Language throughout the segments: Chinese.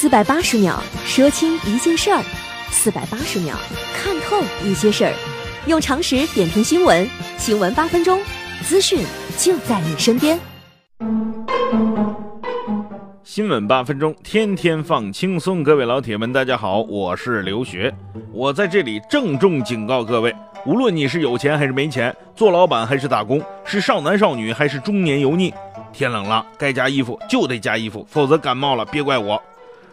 四百八十秒说清一件事儿，四百八十秒看透一些事儿，用常识点评新闻，新闻八分钟，资讯就在你身边。新闻八分钟，天天放轻松。各位老铁们，大家好，我是刘学，我在这里郑重警告各位，无论你是有钱还是没钱，做老板还是打工，是少男少女还是中年油腻，天冷了该加衣服就得加衣服，否则感冒了别怪我。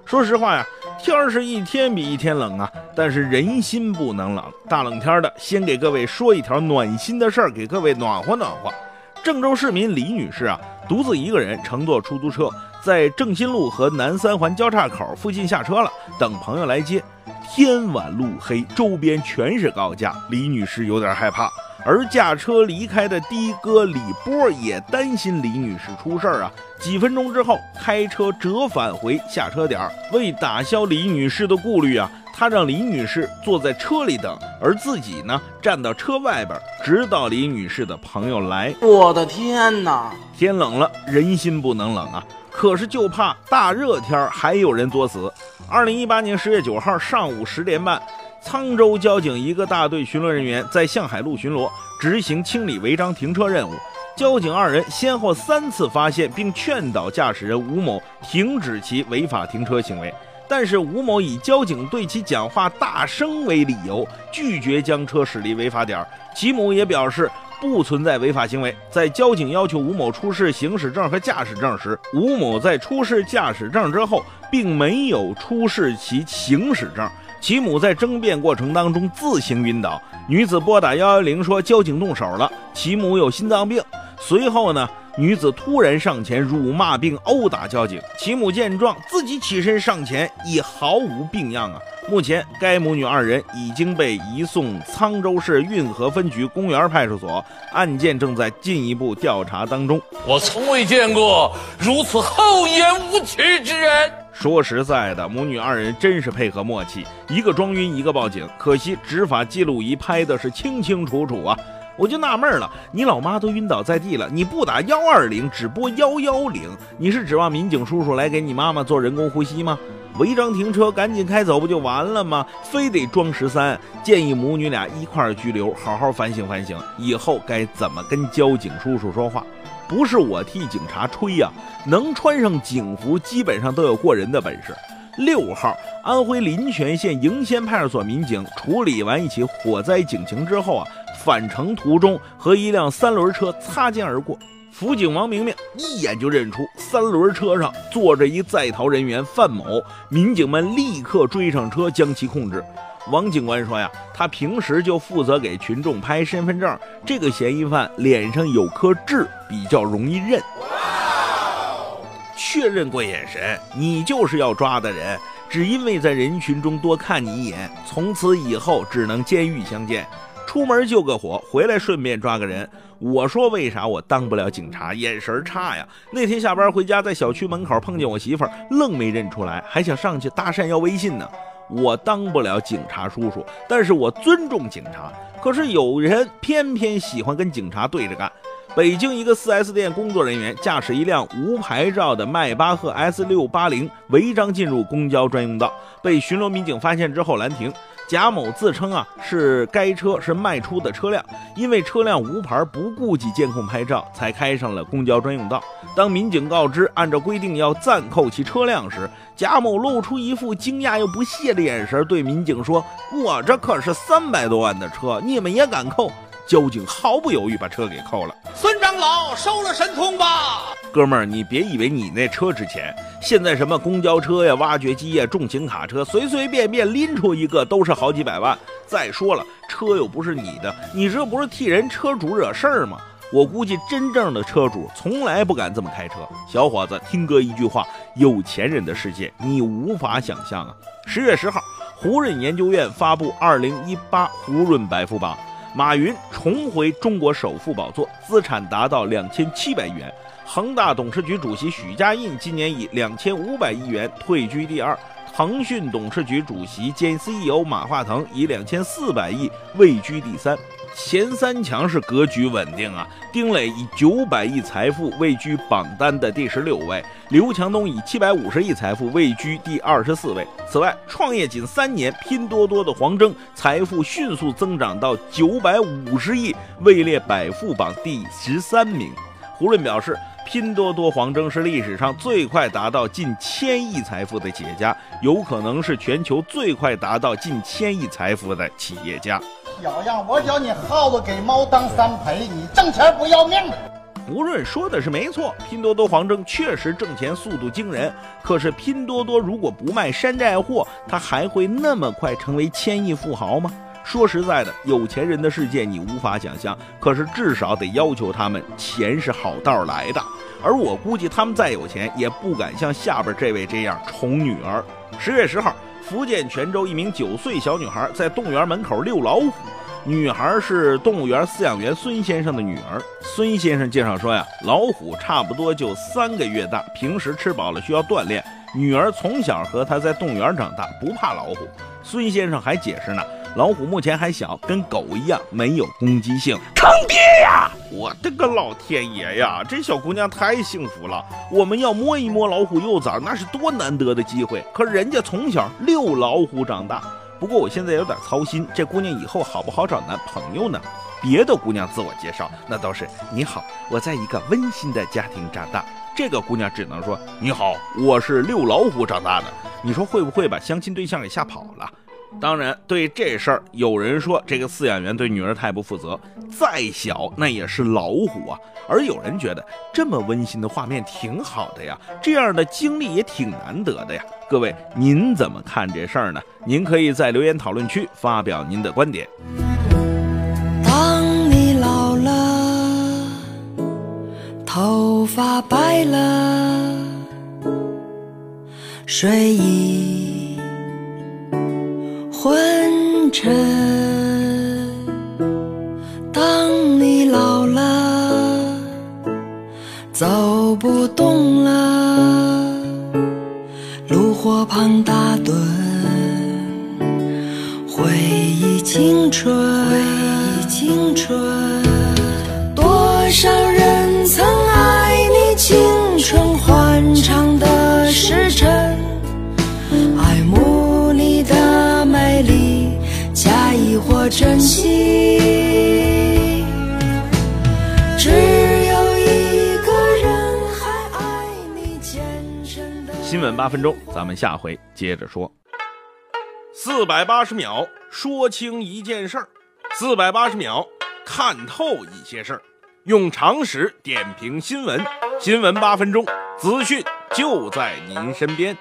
说实话呀，天是一天比一天冷啊，但是人心不能冷。大冷天的，先给各位说一条暖心的事儿，给各位暖和暖和。郑州市民李女士啊，独自一个人乘坐出租车，在正新路和南三环交叉口附近下车了，等朋友来接。天晚路黑，周边全是高架，李女士有点害怕。而驾车离开的的哥李波也担心李女士出事儿啊！几分钟之后，开车折返回下车点儿，为打消李女士的顾虑啊，他让李女士坐在车里等，而自己呢站到车外边，直到李女士的朋友来。我的天哪！天冷了，人心不能冷啊！可是就怕大热天还有人作死。二零一八年十月九号上午十点半。沧州交警一个大队巡逻人员在向海路巡逻，执行清理违章停车任务。交警二人先后三次发现并劝导驾驶人吴某停止其违法停车行为，但是吴某以交警对其讲话大声为理由，拒绝将车驶离违法点。其母也表示不存在违法行为。在交警要求吴某出示行驶证和驾驶证时，吴某在出示驾驶证之后，并没有出示其行驶证。其母在争辩过程当中自行晕倒，女子拨打幺幺零说交警动手了，其母有心脏病。随后呢，女子突然上前辱骂并殴打交警，其母见状自己起身上前，已毫无病样啊。目前该母女二人已经被移送沧州市运河分局公园派出所，案件正在进一步调查当中。我从未见过如此厚颜无耻之人。说实在的，母女二人真是配合默契，一个装晕，一个报警。可惜执法记录仪拍的是清清楚楚啊！我就纳闷了，你老妈都晕倒在地了，你不打幺二零，只拨幺幺零，你是指望民警叔叔来给你妈妈做人工呼吸吗？违章停车，赶紧开走不就完了吗？非得装十三？建议母女俩一块儿拘留，好好反省反省，以后该怎么跟交警叔叔说话。不是我替警察吹呀，能穿上警服，基本上都有过人的本事。六号，安徽临泉县迎仙派出所民警处理完一起火灾警情之后啊，返程途中和一辆三轮车擦肩而过。辅警王明明一眼就认出三轮车上坐着一在逃人员范某，民警们立刻追上车将其控制。王警官说呀，他平时就负责给群众拍身份证，这个嫌疑犯脸上有颗痣，比较容易认。确认过眼神，你就是要抓的人，只因为在人群中多看你一眼，从此以后只能监狱相见。出门救个火，回来顺便抓个人。我说为啥我当不了警察？眼神差呀！那天下班回家，在小区门口碰见我媳妇儿，愣没认出来，还想上去搭讪要微信呢。我当不了警察叔叔，但是我尊重警察。可是有人偏偏喜欢跟警察对着干。北京一个 4S 店工作人员驾驶一辆无牌照的迈巴赫 S 六八零违章进入公交专用道，被巡逻民警发现之后拦停。贾某自称啊是该车是卖出的车辆，因为车辆无牌，不顾及监控拍照，才开上了公交专用道。当民警告知按照规定要暂扣其车辆时，贾某露出一副惊讶又不屑的眼神，对民警说：“我这可是三百多万的车，你们也敢扣？”交警毫不犹豫把车给扣了。孙长老收了神通吧，哥们儿，你别以为你那车值钱，现在什么公交车呀、挖掘机呀、重型卡车，随随便便拎出一个都是好几百万。再说了，车又不是你的，你这不是替人车主惹事儿吗？我估计真正的车主从来不敢这么开车。小伙子，听哥一句话，有钱人的世界你无法想象啊！十月十号，胡润研究院发布二零一八胡润百富榜。马云重回中国首富宝座，资产达到两千七百亿元。恒大董事局主席许家印今年以两千五百亿元退居第二。腾讯董事局主席兼 CEO 马化腾以两千四百亿位居第三。前三强是格局稳定啊，丁磊以九百亿财富位居榜单的第十六位，刘强东以七百五十亿财富位居第二十四位。此外，创业仅三年，拼多多的黄峥财富迅速增长到九百五十亿，位列百富榜第十三名。胡润表示。拼多多黄峥是历史上最快达到近千亿财富的企业家，有可能是全球最快达到近千亿财富的企业家。小样，我叫你耗子给猫当三陪，你挣钱不要命。胡润说的是没错，拼多多黄峥确实挣钱速度惊人。可是拼多多如果不卖山寨货，他还会那么快成为千亿富豪吗？说实在的，有钱人的世界你无法想象，可是至少得要求他们钱是好道来的。而我估计他们再有钱，也不敢像下边这位这样宠女儿。十月十号，福建泉州一名九岁小女孩在动物园门口遛老虎，女孩是动物园饲养员孙先生的女儿。孙先生介绍说呀，老虎差不多就三个月大，平时吃饱了需要锻炼。女儿从小和他在动物园长大，不怕老虎。孙先生还解释呢。老虎目前还小，跟狗一样没有攻击性。坑爹呀！我的个老天爷呀！这小姑娘太幸福了。我们要摸一摸老虎幼崽，那是多难得的机会。可人家从小遛老虎长大。不过我现在有点操心，这姑娘以后好不好找男朋友呢？别的姑娘自我介绍那都是你好，我在一个温馨的家庭长大。这个姑娘只能说你好，我是遛老虎长大的。你说会不会把相亲对象给吓跑了？当然，对这事儿，有人说这个饲养员对女儿太不负责，再小那也是老虎啊。而有人觉得这么温馨的画面挺好的呀，这样的经历也挺难得的呀。各位，您怎么看这事儿呢？您可以在留言讨论区发表您的观点。当你老了，头发白了，睡衣。昏沉。当你老了，走不动了，炉火旁打盹，回忆青春，回忆青春，多少珍惜，只有一个人还爱你新闻八分钟，咱们下回接着说。四百八十秒说清一件事儿，四百八十秒看透一些事儿，用常识点评新闻。新闻八分钟，资讯就在您身边。